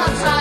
my time.